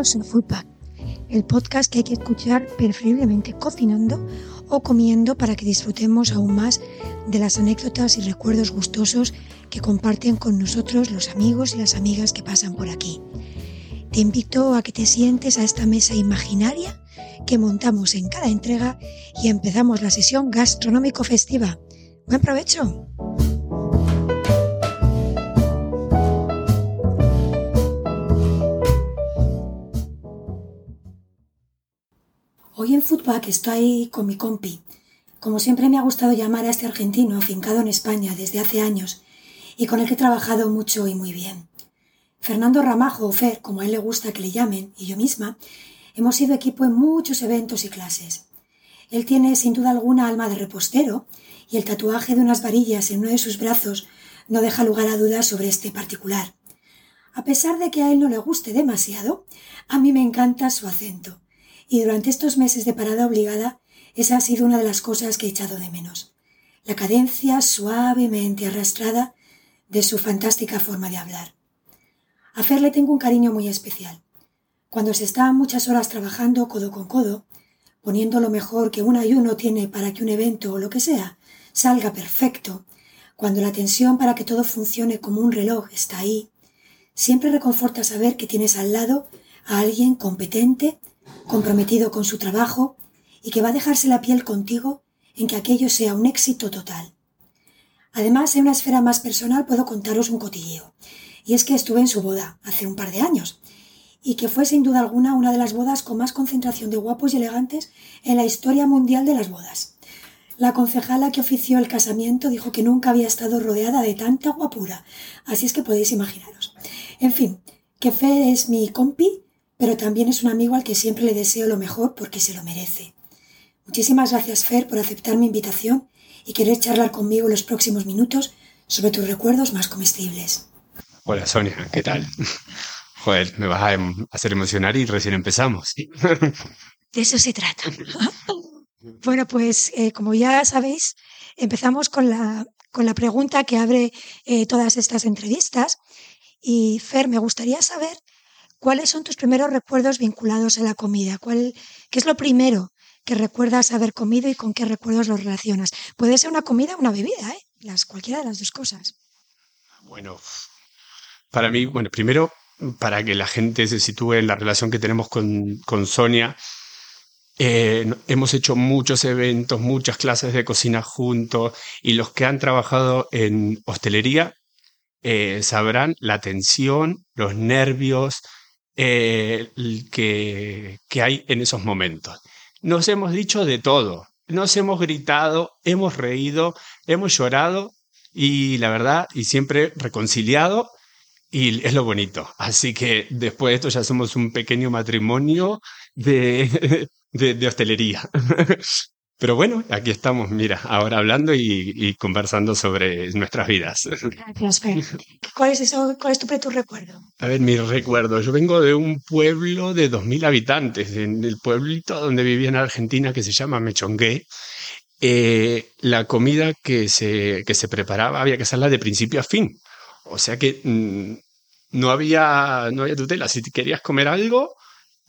Bienvenidos a el podcast que hay que escuchar preferiblemente cocinando o comiendo para que disfrutemos aún más de las anécdotas y recuerdos gustosos que comparten con nosotros los amigos y las amigas que pasan por aquí. Te invito a que te sientes a esta mesa imaginaria que montamos en cada entrega y empezamos la sesión gastronómico festiva. Buen provecho. Hoy en Footback estoy con mi compi. Como siempre me ha gustado llamar a este argentino afincado en España desde hace años y con el que he trabajado mucho y muy bien. Fernando Ramajo, o Fer, como a él le gusta que le llamen, y yo misma, hemos sido equipo en muchos eventos y clases. Él tiene sin duda alguna alma de repostero y el tatuaje de unas varillas en uno de sus brazos no deja lugar a dudas sobre este particular. A pesar de que a él no le guste demasiado, a mí me encanta su acento y durante estos meses de parada obligada, esa ha sido una de las cosas que he echado de menos. La cadencia suavemente arrastrada de su fantástica forma de hablar. A Fer le tengo un cariño muy especial. Cuando se está muchas horas trabajando codo con codo, poniendo lo mejor que uno y uno tiene para que un evento o lo que sea salga perfecto, cuando la tensión para que todo funcione como un reloj está ahí, siempre reconforta saber que tienes al lado a alguien competente comprometido con su trabajo y que va a dejarse la piel contigo en que aquello sea un éxito total. Además, en una esfera más personal puedo contaros un cotilleo, y es que estuve en su boda hace un par de años, y que fue sin duda alguna una de las bodas con más concentración de guapos y elegantes en la historia mundial de las bodas. La concejala que ofició el casamiento dijo que nunca había estado rodeada de tanta guapura, así es que podéis imaginaros. En fin, que Fe es mi compi pero también es un amigo al que siempre le deseo lo mejor porque se lo merece. Muchísimas gracias, Fer, por aceptar mi invitación y querer charlar conmigo los próximos minutos sobre tus recuerdos más comestibles. Hola, Sonia, ¿qué tal? Joder, me vas a em, hacer emocionar y recién empezamos. De eso se trata. Bueno, pues eh, como ya sabéis, empezamos con la, con la pregunta que abre eh, todas estas entrevistas. Y Fer, me gustaría saber ¿Cuáles son tus primeros recuerdos vinculados a la comida? ¿Cuál, ¿Qué es lo primero que recuerdas haber comido y con qué recuerdos lo relacionas? Puede ser una comida o una bebida, ¿eh? Cualquiera de las dos cosas. Bueno, para mí, bueno, primero, para que la gente se sitúe en la relación que tenemos con, con Sonia, eh, hemos hecho muchos eventos, muchas clases de cocina juntos y los que han trabajado en hostelería eh, sabrán la tensión, los nervios, eh, que, que hay en esos momentos. Nos hemos dicho de todo, nos hemos gritado, hemos reído, hemos llorado y la verdad, y siempre reconciliado, y es lo bonito. Así que después de esto ya somos un pequeño matrimonio de, de, de hostelería. Pero bueno, aquí estamos, mira, ahora hablando y, conversando sobre nuestras vidas. Gracias, Fer. ¿Cuál es, eso, ¿Cuál es tu, tu recuerdo? A ver, mi recuerdo. Yo vengo de un pueblo de 2.000 habitantes, en el pueblito donde vivía en Argentina que se llama Mechongué. Eh, la comida que se, que se preparaba había que hacerla de principio a fin. O sea que mm, no, había, no había tutela. Si querías comer algo,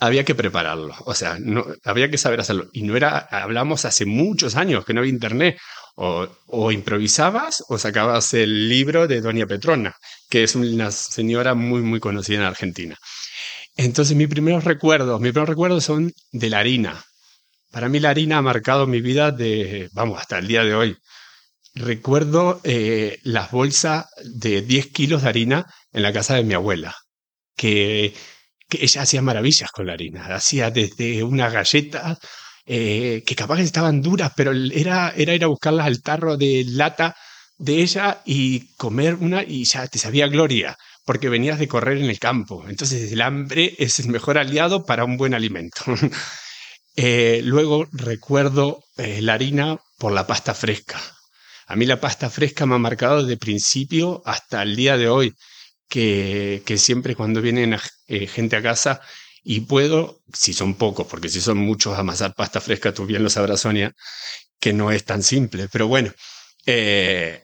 había que prepararlo, o sea, había que saber hacerlo. Y no era, hablamos hace muchos años que no había internet, o, o, improvisabas o sacabas el libro de Doña Petrona, que es una señora muy, muy conocida en Argentina. Entonces, mis primeros recuerdos, mis primeros recuerdos son de la harina. Para mí la harina ha marcado mi vida de, vamos, hasta el día de hoy. Recuerdo eh, las bolsas de 10 kilos de harina en la casa de mi abuela, que que ella hacía maravillas con la harina. Hacía desde una galleta eh, que capaz estaban duras, pero era, era ir a buscarlas al tarro de lata de ella y comer una y ya te sabía gloria, porque venías de correr en el campo. Entonces el hambre es el mejor aliado para un buen alimento. eh, luego recuerdo eh, la harina por la pasta fresca. A mí la pasta fresca me ha marcado desde principio hasta el día de hoy que, siempre cuando vienen eh, gente a casa y puedo, si son pocos, porque si son muchos, amasar pasta fresca, tú bien lo sabrás, Sonia, que no es tan simple. Pero bueno, eh,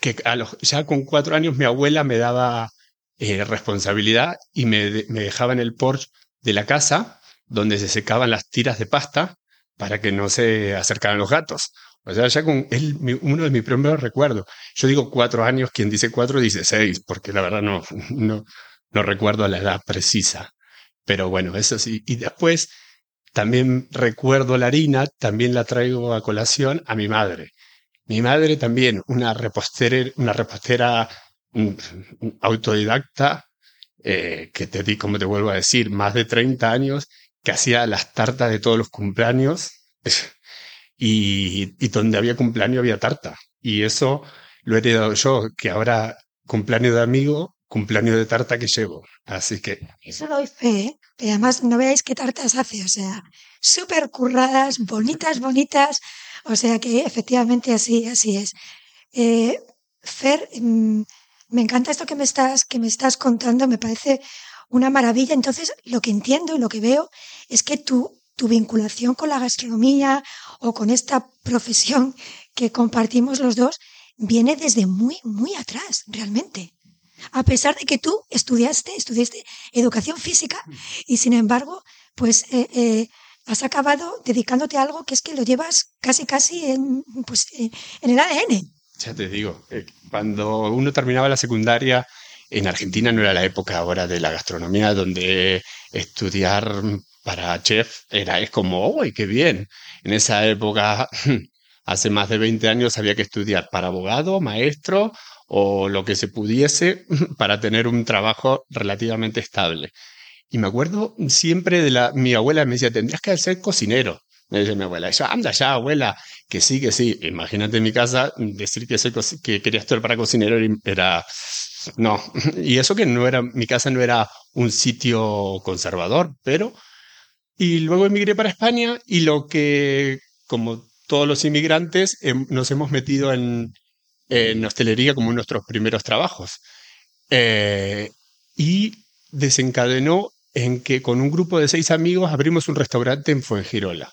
que a los, ya con cuatro años mi abuela me daba eh, responsabilidad y me, dejaba en el porche de la casa donde se secaban las tiras de pasta para que no se acercaran los gatos. O sea, ya con él, uno de mis primeros recuerdos. Yo digo cuatro años, quien dice cuatro dice seis, porque la verdad no, no, no recuerdo la edad precisa. Pero bueno, eso sí. Y después también recuerdo la harina, también la traigo a colación a mi madre. Mi madre también, una repostera, una repostera mm, autodidacta, eh, que te di, como te vuelvo a decir, más de 30 años, que hacía las tartas de todos los cumpleaños y, y donde había cumpleaños había tarta. Y eso lo he heredado yo, que ahora cumpleaños de amigo, cumpleaños de tarta que llevo. Así que. Eso doy fe, ¿eh? además no veáis qué tartas hace, o sea, súper curradas, bonitas, bonitas. O sea que efectivamente así, así es. Eh, Fer, mm, me encanta esto que me estás, que me estás contando, me parece una maravilla. Entonces, lo que entiendo y lo que veo es que tu, tu vinculación con la gastronomía o con esta profesión que compartimos los dos viene desde muy, muy atrás, realmente a pesar de que tú estudiaste, estudiaste educación física y sin embargo, pues eh, eh, has acabado dedicándote a algo que es que lo llevas casi, casi en, pues, eh, en el ADN. Ya te digo, cuando uno terminaba la secundaria, en Argentina no era la época ahora de la gastronomía, donde estudiar para chef era, es como, ¡uy, qué bien! En esa época, hace más de 20 años, había que estudiar para abogado, maestro o lo que se pudiese para tener un trabajo relativamente estable. Y me acuerdo siempre de la, mi abuela me decía, tendrías que ser cocinero. Me decía mi abuela, yo, anda ya, abuela, que sí, que sí. Imagínate en mi casa decir que, soy, que quería estar para cocinero era, no. Y eso que no era, mi casa no era un sitio conservador, pero... Y luego emigré para España y lo que, como todos los inmigrantes, em, nos hemos metido en, en hostelería como nuestros primeros trabajos. Eh, y desencadenó en que con un grupo de seis amigos abrimos un restaurante en Fuengirola.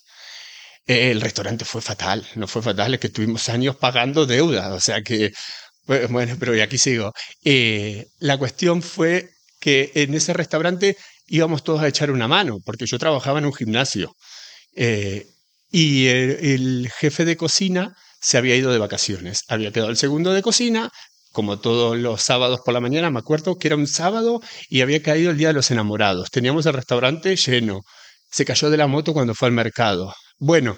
Eh, el restaurante fue fatal, no fue fatal, es que estuvimos años pagando deuda, o sea que, bueno, pero y aquí sigo. Eh, la cuestión fue que en ese restaurante íbamos todos a echar una mano, porque yo trabajaba en un gimnasio. y el, jefe de cocina se había ido de vacaciones. Había quedado el segundo de cocina, como todos los sábados por la mañana, me acuerdo que era un sábado y había caído el Día de los Enamorados. Teníamos el restaurante lleno. Se cayó de la moto cuando fue al mercado. Bueno,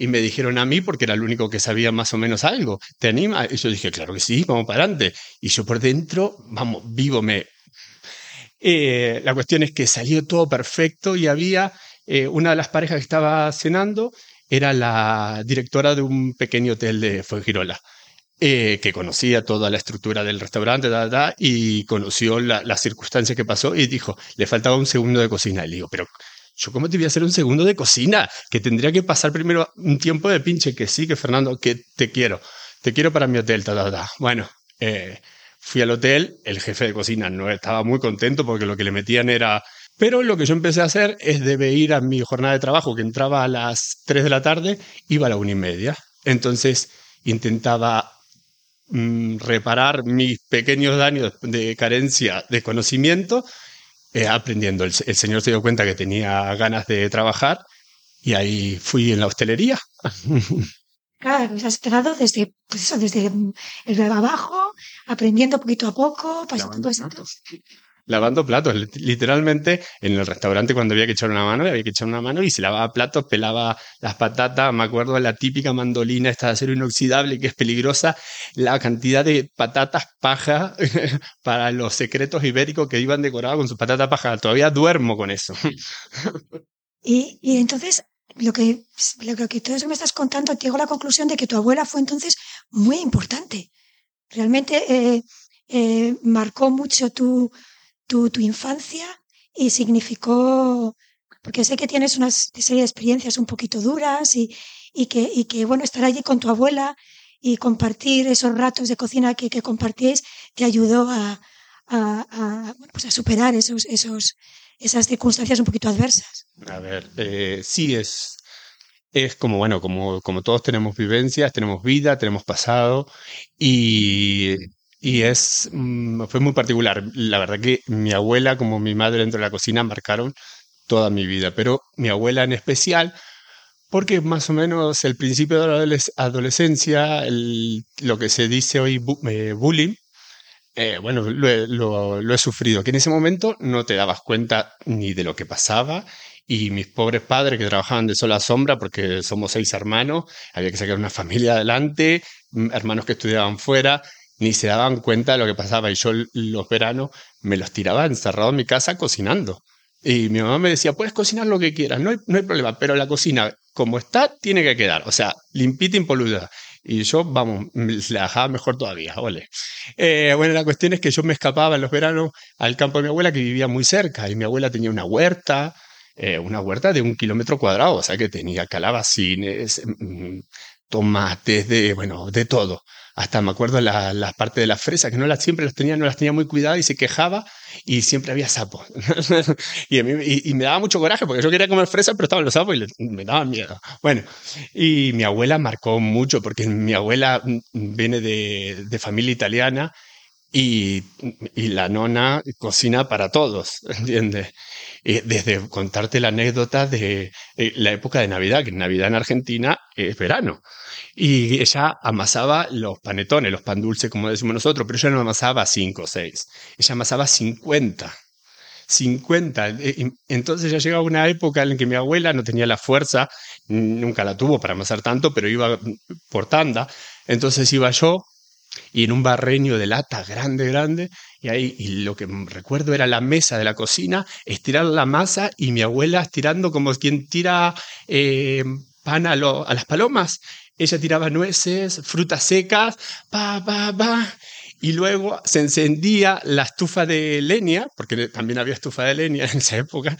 y me dijeron a mí, porque era el único que sabía más o menos algo, ¿te anima? Y yo dije, claro que sí, vamos para adelante. Y yo por dentro, vamos, vivo me... Eh, la cuestión es que salió todo perfecto y había eh, una de las parejas que estaba cenando era la directora de un pequeño hotel de Fuengirola, eh, que conocía toda la estructura del restaurante y conoció las circunstancias que pasó y dijo, le faltaba un segundo de cocina. Y le digo, pero ¿yo cómo te voy a hacer un segundo de cocina? Que tendría que pasar primero un tiempo de pinche, que sí, que Fernando, que te quiero, te quiero para mi hotel, Bueno, eh, fui al hotel, el jefe de cocina no estaba muy contento porque lo que le metían era pero lo que yo empecé a hacer es debe ir a mi jornada de trabajo, que entraba a las 3 de la tarde, iba a la una y media. Entonces intentaba mm, reparar mis pequeños daños de carencia de conocimiento eh, aprendiendo. El, señor se dio cuenta que tenía ganas de trabajar y ahí fui en la hostelería. Claro, has estado desde, pues eso, desde el abajo, aprendiendo poquito a poco, pasando lavando platos. Literalmente, en el restaurante cuando había que echar una mano, había que echar una mano y se lavaba platos, pelaba las patatas. Me acuerdo de la típica mandolina, esta de acero inoxidable que es peligrosa, la cantidad de patatas paja para los secretos ibéricos que iban decorados con sus patatas paja. Todavía duermo con eso. Y, y entonces, lo que, lo que eso me estás contando, te hago la conclusión de que tu abuela fue entonces muy importante. Realmente eh, eh, marcó mucho tu, tu, tu infancia y significó, porque sé que tienes una serie de experiencias un poquito duras y, y, que, y que, bueno, estar allí con tu abuela y compartir esos ratos de cocina que, que compartís te ayudó a, a, a, pues a superar esos, esos, esas circunstancias un poquito adversas. A ver, eh, sí es, es como, bueno, como, como todos tenemos vivencias, tenemos vida, tenemos pasado y y es, mm, fue muy particular. La verdad que mi abuela como mi madre dentro de la cocina marcaron toda mi vida, pero mi abuela en especial, porque más o menos el principio de la adolescencia, lo que se dice hoy eh, bullying, eh, bueno, lo, he sufrido, que en ese momento no te dabas cuenta ni de lo que pasaba y mis pobres padres que trabajaban de sola sombra porque somos seis hermanos, había que sacar una familia adelante, mm, hermanos que estudiaban fuera, ni se daban cuenta de lo que pasaba y yo los veranos me los tiraba encerrado en mi casa cocinando. Y mi mamá me decía, puedes cocinar lo que quieras, no hay, problema, pero la cocina como está tiene que quedar, o sea, limpita, impoluta. Y yo, vamos, la dejaba mejor todavía, ole. Eh, bueno, la cuestión es que yo me escapaba en los veranos al campo de mi abuela que vivía muy cerca y mi abuela tenía una huerta, eh, una huerta de un kilómetro cuadrado, o sea que tenía calabacines, mm, tomates, de, bueno, de todo. Hasta me acuerdo la, la parte de las fresas, que no las siempre las tenía, no las tenía muy cuidadas y se quejaba y siempre había sapos. y, y, me daba mucho coraje porque yo quería comer fresas, pero estaban los sapos y me daban miedo. Bueno, y mi abuela marcó mucho porque mi abuela mm, viene de, de familia italiana y, la nona cocina para todos, ¿entiendes? desde contarte la anécdota de eh, la época de Navidad, que en Navidad en Argentina es verano. Y ella amasaba los panetones, los pan dulces, como decimos nosotros, pero ella no amasaba cinco o seis, ella amasaba 50. 50. Eh, entonces ya llegaba una época en que mi abuela no tenía la fuerza, nunca la tuvo para amasar tanto, pero iba por tanda. Entonces iba yo y en un barreño de lata grande, grande, y ahí lo que recuerdo era la mesa de la cocina, estirar la masa y mi abuela estirando como quien tira eh, pan a, a, las palomas. Ella tiraba nueces, frutas secas, pa, pa, pa. Y luego se encendía la estufa de leña, porque también había estufa de leña en esa época,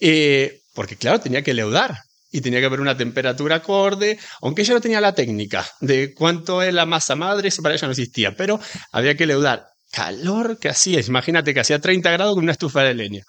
eh, porque claro, tenía que leudar y tenía que haber una temperatura acorde, aunque ella no tenía la técnica de cuánto es la masa madre, eso para ella no existía, pero había que leudar. Calor que hacía, imagínate que hacía 30 grados con una estufa de leña.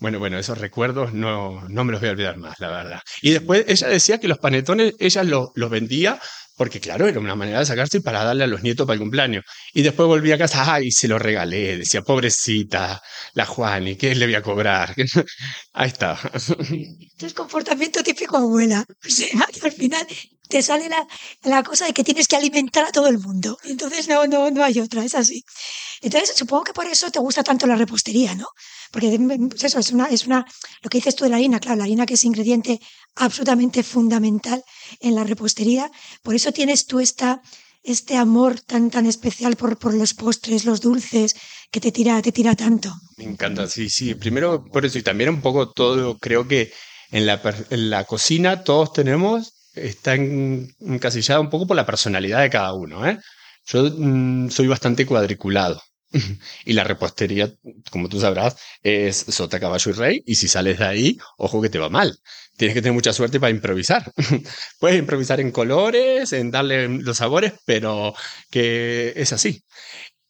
Bueno, bueno, esos recuerdos no, no me los voy a olvidar más, la verdad. Y después ella decía que los panetones ella los, los vendía porque claro, era una manera de sacarse para darle a los nietos para el cumpleaños. Y después volví a casa, ay, se lo regalé, decía, pobrecita, la Juani, ¿qué le voy a cobrar? Ahí está. Esto es comportamiento típico abuela. O sea, que al final te sale la, la, cosa de que tienes que alimentar a todo el mundo. Entonces no, no, no hay otra, es así. Entonces supongo que por eso te gusta tanto la repostería, ¿no? Porque eso es una, es una, lo que dices tú de la harina, claro, la harina que es ingrediente absolutamente fundamental en la repostería. Por eso tienes tú esta, este amor tan, tan especial por, por los postres, los dulces, que te tira, te tira tanto. Me encanta, sí, sí. Primero por eso y también un poco todo, creo que en la, en la cocina todos tenemos, está encasillada un poco por la personalidad de cada uno. ¿eh? Yo mm, soy bastante cuadriculado. y la repostería, como tú sabrás, es sota, caballo y rey. Y si sales de ahí, ojo que te va mal. Tienes que tener mucha suerte para improvisar. Puedes improvisar en colores, en darle los sabores, pero que es así.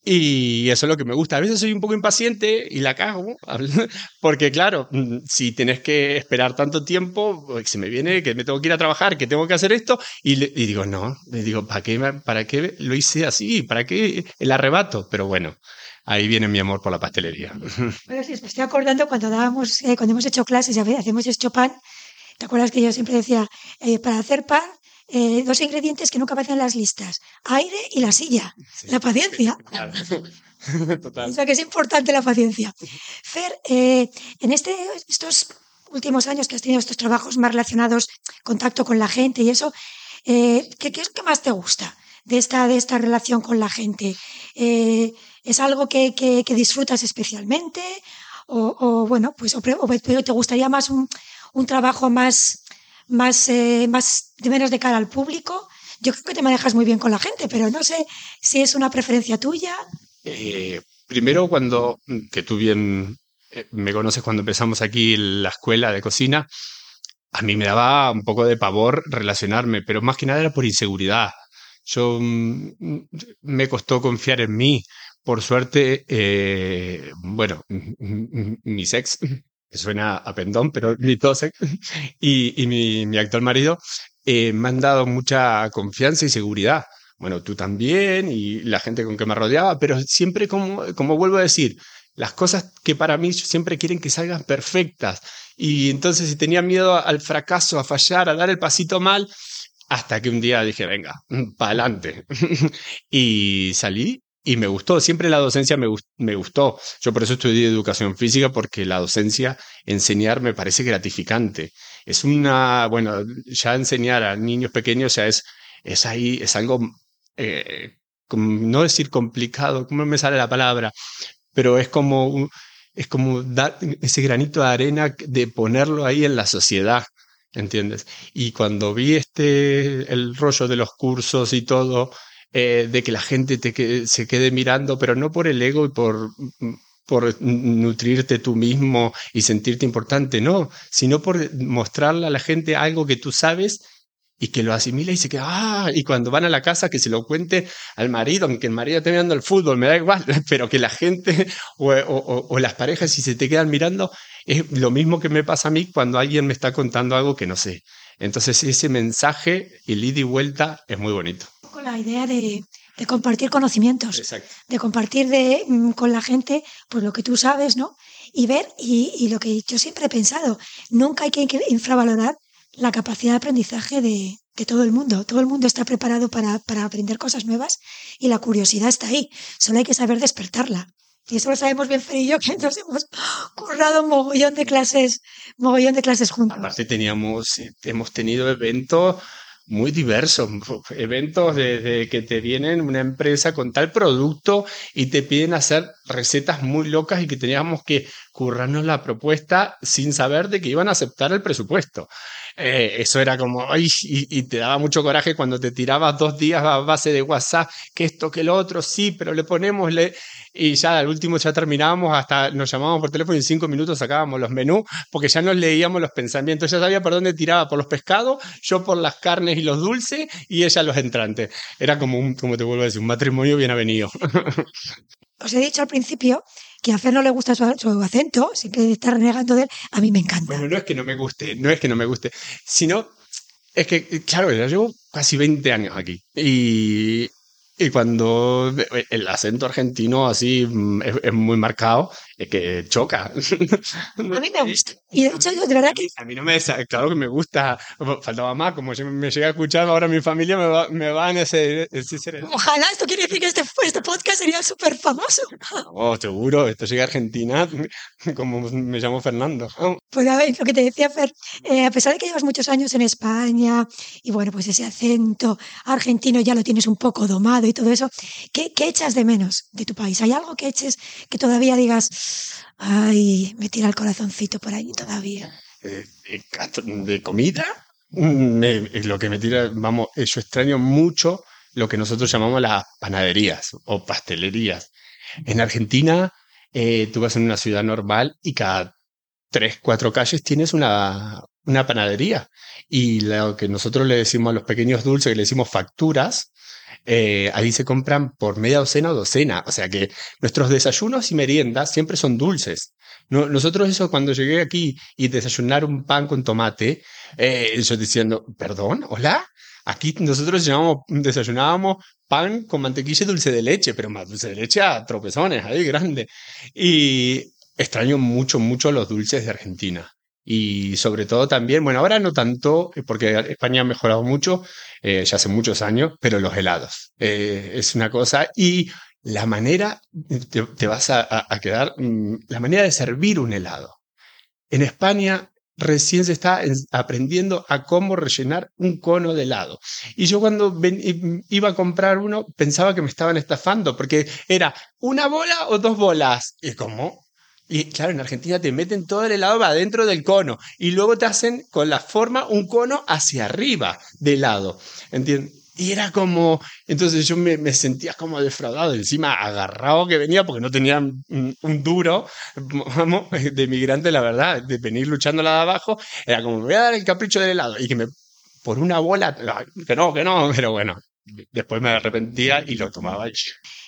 Y eso es lo que me gusta. A veces soy un poco impaciente y la cago, porque claro, mm, si tienes que esperar tanto tiempo, pues, se me viene que me tengo que ir a trabajar, que tengo que hacer esto, y, digo, no, le digo, ¿para qué, ¿para qué lo hice así? ¿Para qué el arrebato? Pero bueno, ahí viene mi amor por la pastelería. Bueno, sí, me estoy acordando cuando dábamos, eh, cuando hemos hecho clases, ya hacemos hecho pan, ¿te acuerdas que yo siempre decía, eh, para hacer pan eh, dos ingredientes que nunca aparecen en las listas, aire y la silla, la paciencia. Total. O sea que es importante la paciencia. Fer, eh, en este, estos últimos años que has tenido estos trabajos más relacionados, contacto con la gente y eso, eh, ¿qué, es lo que más te gusta de esta, de esta relación con la gente? ¿Es algo que, que, disfrutas especialmente? O, bueno, pues o, te gustaría más un, un trabajo más más, eh, más menos de cara al público. Yo creo que te manejas muy bien con la gente, pero no sé si es una preferencia tuya. Eh, primero, cuando, que tú bien eh, me conoces cuando empezamos aquí la escuela de cocina, a mí me daba un poco de pavor relacionarme, pero más que nada era por inseguridad. Yo mm, me costó confiar en mí. Por suerte, bueno, mi sex que suena a pendón, pero mi tose y, y mi, actual marido eh, me han dado mucha confianza y seguridad. bueno, tú también y la gente con que me rodeaba, pero siempre como, como vuelvo a decir, las cosas que para mí siempre quieren que salgan perfectas. Y entonces si tenía miedo al fracaso, a fallar, a dar el pasito mal, hasta que un día dije, venga, para adelante. y salí y me gustó. Siempre la docencia me, me, gustó. Yo por eso estudié educación física, porque la docencia, enseñar me parece gratificante. Es una, bueno, ya enseñar a niños pequeños ya es, es ahí, es algo, eh, no decir complicado, ¿cómo me sale la palabra? Pero es como, es como dar ese granito de arena de ponerlo ahí en la sociedad. ¿entiendes? Y cuando vi este, el rollo de los cursos y todo, eh, de que la gente te se quede mirando, pero no por el ego y por, por nutrirte tú mismo y sentirte importante, no, sino por mostrarle a la gente algo que tú sabes y que lo asimila y se queda, ah, y cuando van a la casa que se lo cuente al marido, aunque el marido esté mirando el fútbol, me da igual, pero que la gente o, o, o las parejas si se te quedan mirando, es lo mismo que me pasa a mí cuando alguien me está contando algo que no sé. Entonces ese mensaje, el ida y vuelta, es muy bonito. Con la idea de, de compartir conocimientos, de compartir de, mm, con la gente pues lo que tú sabes, ¿no? Y ver, y, y, lo que yo siempre he pensado, nunca hay que infravalorar la capacidad de aprendizaje de, de todo el mundo. Todo el mundo está preparado para, para aprender cosas nuevas y la curiosidad está ahí. Solo hay que saber despertarla. Y eso lo sabemos bien Fer y yo, que nos hemos currado un mogollón de clases, mogollón de clases juntos. Aparte teníamos, eh, hemos tenido eventos muy diversos, eventos de, que te vienen una empresa con tal producto y te piden hacer recetas muy locas y que teníamos que currarnos la propuesta sin saber de que iban a aceptar el presupuesto. Eh, eso era como, ay, y, te daba mucho coraje cuando te tirabas dos días a base de WhatsApp, que esto, que lo otro, sí, pero le ponemos, le, y ya al último ya terminábamos, hasta nos llamábamos por teléfono y en cinco minutos sacábamos los menús, porque ya nos leíamos los pensamientos, ya sabía por dónde tiraba, por los pescados, yo por las carnes y los dulces, y ella los entrantes. Era como un, como te vuelvo a decir, un matrimonio bien avenido. Os he dicho al principio que a Fer no le gusta su, acento, siempre está renegando de él, a mí me encanta. Bueno, no es que no me guste, no es que no me guste, sino es que, claro, yo llevo casi 20 años aquí y y cuando el acento argentino así mm, es, muy marcado, es que choca. A mí me gusta. Y de hecho, de verdad que... A mí no me... Claro que me gusta. Faltaba más. Como si me llega a escuchar ahora mi familia, me, va, me van a ese, Ojalá esto quiere decir que este, este podcast sería súper famoso. Oh, seguro. Esto a Argentina, como me llamo Fernando. Pues a ver, lo que te decía Fer, eh, a pesar de que llevas muchos años en España y bueno, pues ese acento argentino ya lo tienes un poco domado y todo eso, ¿qué, qué echas de menos de tu país? ¿Hay algo que eches que todavía digas, ay, me tira el corazoncito por ahí todavía? Eh, ¿De comida? Mm, lo que me tira, vamos, yo extraño mucho lo que nosotros llamamos las panaderías o pastelerías. En Argentina, eh, tú vas en una ciudad normal y cada tres, cuatro calles tienes una, una panadería. Y lo que nosotros le decimos a los pequeños dulces, que le decimos facturas, eh, ahí se compran por media docena o docena. O sea que nuestros desayunos y meriendas siempre son dulces. nosotros eso cuando llegué aquí y desayunar un pan con tomate, eh, yo diciendo, perdón, hola, aquí nosotros desayunábamos pan con mantequilla y dulce de leche, pero más dulce de leche a tropezones, ahí grande. Y extraño mucho, mucho los dulces de Argentina. Y sobre todo también, bueno, ahora no tanto, eh, porque España ha mejorado mucho, eh, ya hace muchos años, pero los helados. Eh, es una cosa. Y la manera, te, vas a, quedar, mm, la manera de servir un helado. En España recién se está aprendiendo a cómo rellenar un cono de helado. Y yo cuando iba a comprar uno pensaba que me estaban estafando porque era una bola o dos bolas. Y como, y claro, en Argentina te meten todo el helado adentro del cono y luego te hacen con la forma un cono hacia arriba del helado. ¿Entiendes? Y era como, entonces yo me, sentía como defraudado, encima agarrado que venía porque no tenía un, duro, vamos, de migrante, la verdad, de venir luchando la de abajo, era como, me voy a dar el capricho del helado y que me, por una bola, que no, que no, pero bueno, después me arrepentía y lo tomaba.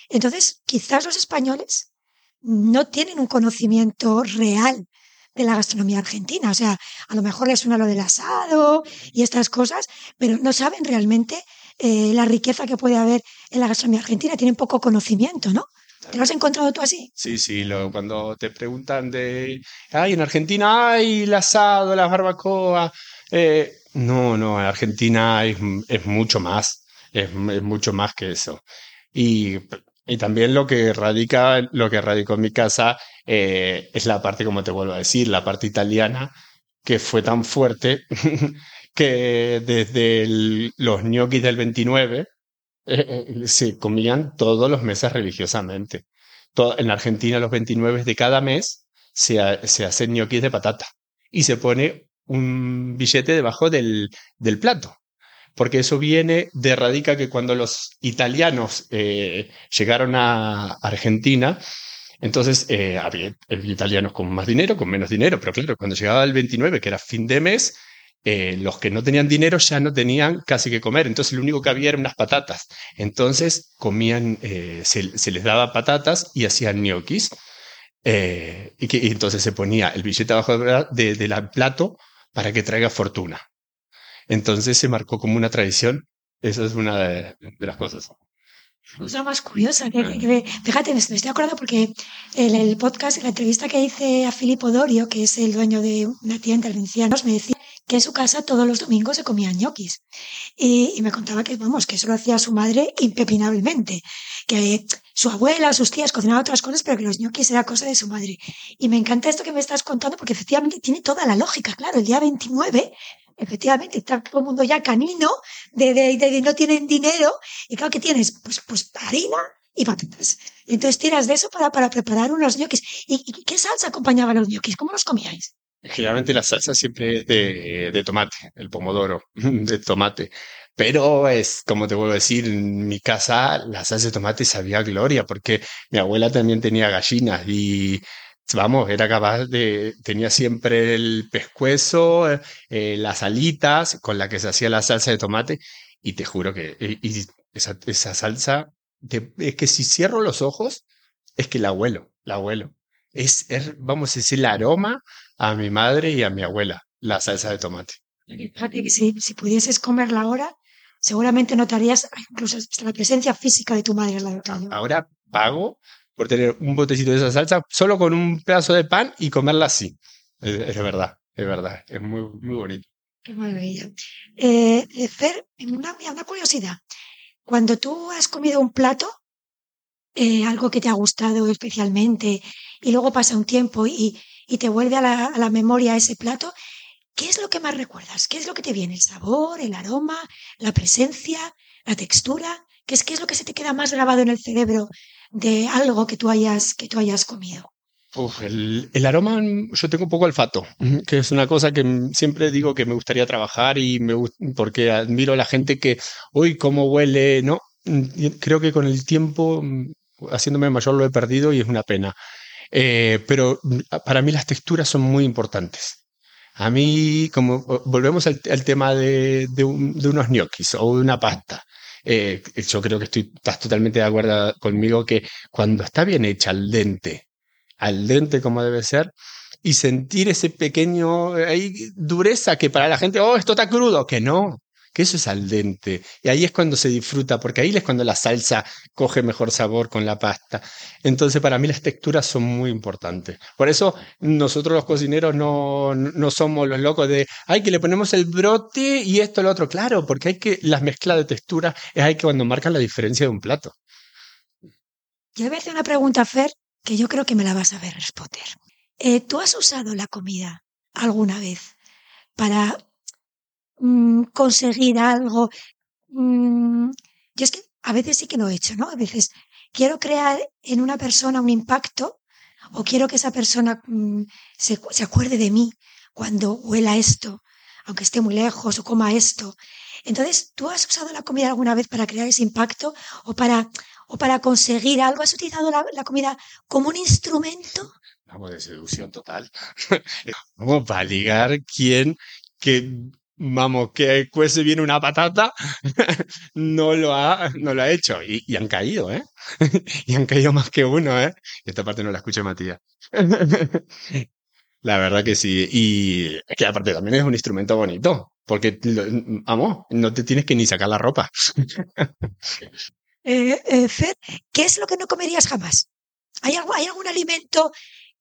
Entonces, quizás los españoles no tienen un conocimiento real de la gastronomía argentina. O sea, a lo mejor les suena lo del asado y estas cosas, pero no saben realmente eh, la riqueza que puede haber en la gastronomía argentina. Tienen poco conocimiento, ¿no? ¿Te lo has encontrado tú así? Sí, sí, lo, cuando te preguntan de, ay, en Argentina hay el asado, la barbacoa. Eh, no, no, en Argentina es, es mucho más, es, es, mucho más que eso. Y, y, también lo que radica, lo que radicó en mi casa eh, es la parte, como te vuelvo a decir, la parte italiana, que fue tan fuerte que desde el, los ñoquis del 29 eh, eh, se comían todos los meses religiosamente. Todo, en Argentina, los 29 de cada mes se, se hacen ñoquis de patata y se pone un billete debajo del, del plato. Porque eso viene de radica que cuando los italianos eh, llegaron a Argentina, entonces eh, había italianos con más dinero, con menos dinero, pero claro, cuando llegaba el 29, que era fin de mes, eh, los que no tenían dinero ya no tenían casi que comer, entonces lo único que había eran unas patatas. Entonces comían, eh, se, les daba patatas y hacían ñoquis. Y entonces se ponía el billete abajo del de, de plato para que traiga fortuna. Entonces se marcó como una tradición. Esa es una de, de las cosas. Cosa más curiosa, que, que, fíjate, me estoy acordando porque en el podcast, en la entrevista que hice a Filippo Dorio, que es el dueño de una tienda de ancianos, me decía que en su casa todos los domingos se comían ñoquis. Y, y, me contaba que, vamos, que eso lo hacía su madre impepinablemente, que su abuela, sus tías cocinaban otras cosas, pero que los ñoquis era cosa de su madre. Y me encanta esto que me estás contando porque efectivamente tiene toda la lógica, claro, el día 29 efectivamente, está todo el mundo ya canino, de, de, de, no tienen dinero, y claro que tienes, pues, pues harina y patatas. Entonces tiras de eso para, para preparar unos ñoquis. ¿Y, ¿Y, qué salsa acompañaba los ñoquis? ¿Cómo los comíais? Generalmente la salsa siempre es de, tomate, el pomodoro de tomate. Pero es, como te vuelvo a decir, en mi casa la salsa de tomate sabía gloria, porque mi abuela también tenía gallinas y vamos, era capaz de, tenía siempre el pescuezo, eh, las alitas con la que se hacía la salsa de tomate y te juro que esa, esa salsa, te, es que si cierro los ojos, es que la abuelo, la abuelo. Es, es, vamos a decir, el aroma a mi madre y a mi abuela, la salsa de tomate. Fíjate que si, si pudieses comerla ahora, seguramente notarías incluso la presencia física de tu madre. La ahora pago por tener un botecito de esa salsa solo con un pedazo de pan y comerla así. Es, es verdad, es verdad, es muy, muy bonito. Qué maravilla. Eh, Fer, una, una curiosidad. Cuando tú has comido un plato, eh, algo que te ha gustado especialmente, y luego pasa un tiempo y, y te vuelve a la, a la, memoria ese plato, ¿qué es lo que más recuerdas? ¿Qué es lo que te viene? ¿El sabor, el aroma, la presencia, la textura? ¿Qué es, qué es lo que se te queda más grabado en el cerebro de algo que tú hayas, que tú hayas comido? El, aroma, yo tengo un poco olfato, que es una cosa que siempre digo que me gustaría trabajar y me porque admiro a la gente que, uy, cómo huele, ¿no? Creo que con el tiempo, haciéndome mayor, lo he perdido y es una pena. Eh, pero para mí las texturas son muy importantes. A mí, como volvemos al, tema de, de, un, de, unos ñoquis o de una pasta, eh, yo creo que estoy, estás totalmente de acuerdo conmigo que cuando está bien hecha al dente, al dente como debe ser, y sentir ese pequeño ahí, dureza que para la gente, oh, esto está crudo, que no, que eso es al dente. Y ahí es cuando se disfruta, porque ahí es cuando la salsa coge mejor sabor con la pasta. Entonces, para mí las texturas son muy importantes. Por eso nosotros los cocineros no, no somos los locos de, ay, que le ponemos el brote y esto, lo otro. Claro, porque hay que, las mezclas de texturas es ahí que cuando marcan la diferencia de un plato. Yo voy a hacer una pregunta, Fer, que yo creo que me la vas a ver responder. Eh, ¿Tú has usado la comida alguna vez para mmm, conseguir algo. Mmm, yo es que a veces sí que lo he hecho, ¿no? A veces quiero crear en una persona un impacto o quiero que esa persona mmm, se, se acuerde de mí cuando huela esto, aunque esté muy lejos o coma esto. Entonces, ¿tú has usado la comida alguna vez para crear ese impacto o para, o para conseguir algo? ¿Has utilizado la, la comida como un instrumento? Vamos, de seducción total. Vamos, para ligar quién, que vamos, que cuece bien una patata, no lo ha, no lo ha hecho. Y, han caído, ¿eh? y han caído más que uno, ¿eh? Y esta parte no la escuché Matías. La verdad que sí. Y que aparte también es un instrumento bonito, porque, vamos, no te tienes que ni sacar la ropa. eh, eh, Fer, ¿qué es lo que no comerías jamás? ¿Hay, ¿Hay algún alimento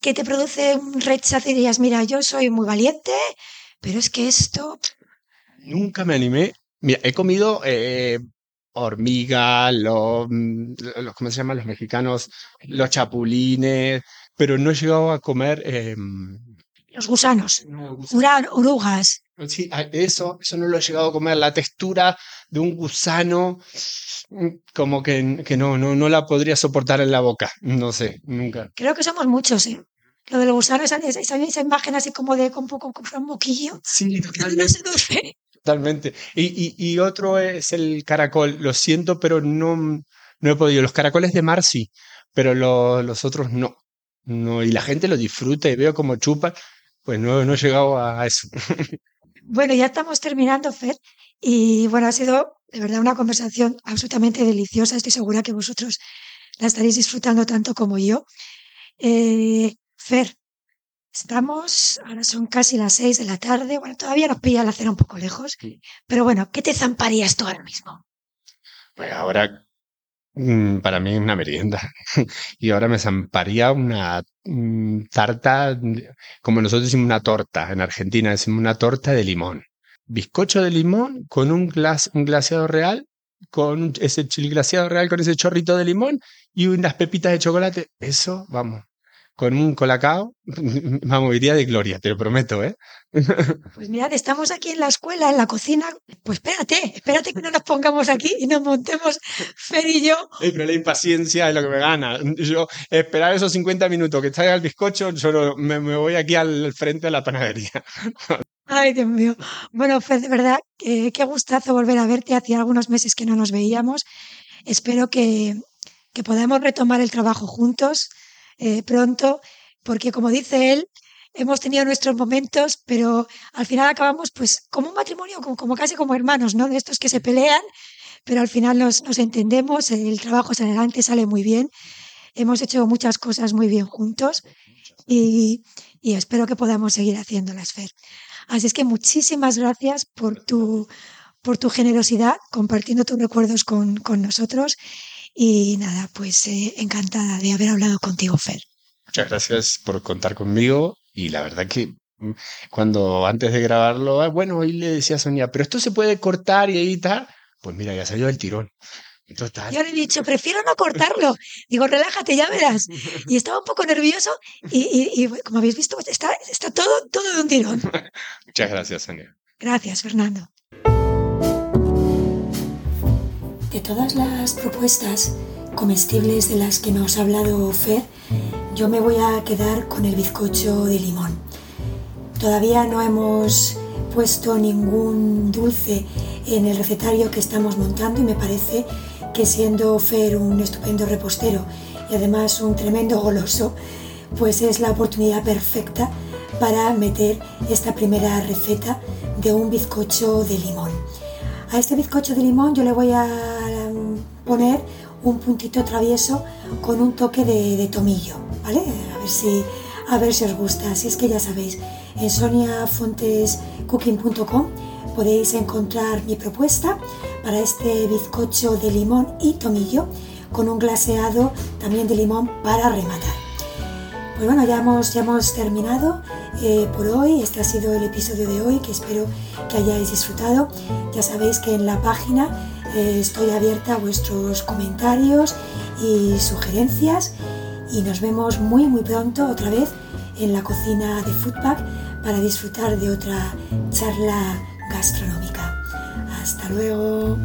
que te produce un rechazo y dirías, mira, yo soy muy valiente, pero es que esto... Nunca me animé. Mira, he comido eh, hormiga, los, mm, los, ¿cómo se llaman los mexicanos? Los chapulines, pero no he llegado a comer... Eh, los gusanos, no, orugas. Sí, eso, eso no lo he llegado a comer. La textura de un gusano, mm, como que, que no, no, no la podría soportar en la boca. No sé, nunca. Creo que somos muchos, ¿eh? Lo de los gusanos, esa, esa, esa imagen así como de con un moquillo. Sí, totalmente. No Totalmente. Y, otro es el caracol. Lo siento, pero no, no he podido. Los caracoles de mar sí, pero lo, los otros no. no. Y la gente lo disfruta y veo como chupa. Pues no, no he llegado a eso. Bueno, ya estamos terminando, Fer. Y bueno, ha sido de verdad una conversación absolutamente deliciosa. Estoy segura que vosotros la estaréis disfrutando tanto como yo. Eh, Fer, estamos, ahora son casi las seis de la tarde. Bueno, todavía nos pilla la cena un poco lejos. Pero bueno, ¿qué te zamparías tú ahora mismo? Pues ahora Mm, para mí es una merienda. y ahora me zamparía una mm, tarta, como nosotros decimos una torta, en Argentina decimos una torta de limón. Bizcocho de limón con un, glas, un glaseado real, con ese glaseado real, con ese chorrito de limón y unas pepitas de chocolate. Eso, vamos, con un colacao, vamos, iría de gloria, te lo prometo, ¿eh? Pues mirad, estamos aquí en la escuela, en la cocina. Pues espérate, espérate que no nos pongamos aquí y nos montemos Fer y yo. pero la impaciencia es lo que me gana. Yo esperar esos 50 minutos que traiga el bizcocho, me, me, voy aquí al frente de la panadería. Ay, Dios mío. Bueno, Fer, de verdad, qué gustazo volver a verte. Hacía algunos meses que no nos veíamos. Espero que, que podamos retomar el trabajo juntos eh, pronto, porque como dice él, hemos tenido nuestros momentos, pero al final acabamos pues como un matrimonio, como, como casi como hermanos, ¿no? De estos que se pelean, pero al final nos, nos entendemos, el trabajo es adelante, sale muy bien. Hemos hecho muchas cosas muy bien juntos y, y espero que podamos seguir haciéndolas, Fer. Así es que muchísimas gracias por tu, por tu generosidad compartiendo tus recuerdos con, con nosotros y nada, pues eh, encantada de haber hablado contigo, Fer. Muchas gracias por contar conmigo y la verdad que mm, cuando antes de grabarlo, ah, bueno, hoy le decía a Sonia, pero esto se puede cortar y editar. Pues mira, ya salió del tirón. Total. Yo le he dicho, prefiero no cortarlo. Digo, relájate, ya verás. Y estaba un poco nervioso y, y, como habéis visto, está, está todo, todo de un tirón. Muchas gracias, Sonia. Gracias, Fernando. De todas las propuestas comestibles de las que nos ha hablado Fer, yo me voy a quedar con el bizcocho de limón. Todavía no hemos puesto ningún dulce en el recetario que estamos montando y me parece que siendo Fer un estupendo repostero y además un tremendo goloso, pues es la oportunidad perfecta para meter esta primera receta de un bizcocho de limón. A este bizcocho de limón yo le voy a poner un puntito travieso con un toque de, tomillo, ¿vale? A ver, si, a ver si os gusta. Así es que ya sabéis, en soniafontescooking.com podéis encontrar mi propuesta para este bizcocho de limón y tomillo con un glaseado también de limón para rematar. Pues bueno, ya hemos, ya hemos terminado eh, por hoy. Este ha sido el episodio de hoy que espero que hayáis disfrutado. Ya sabéis que en la página eh, estoy abierta a vuestros comentarios y sugerencias y nos vemos muy muy pronto otra vez en la cocina de Foodpack para disfrutar de otra charla gastronómica. Hasta luego.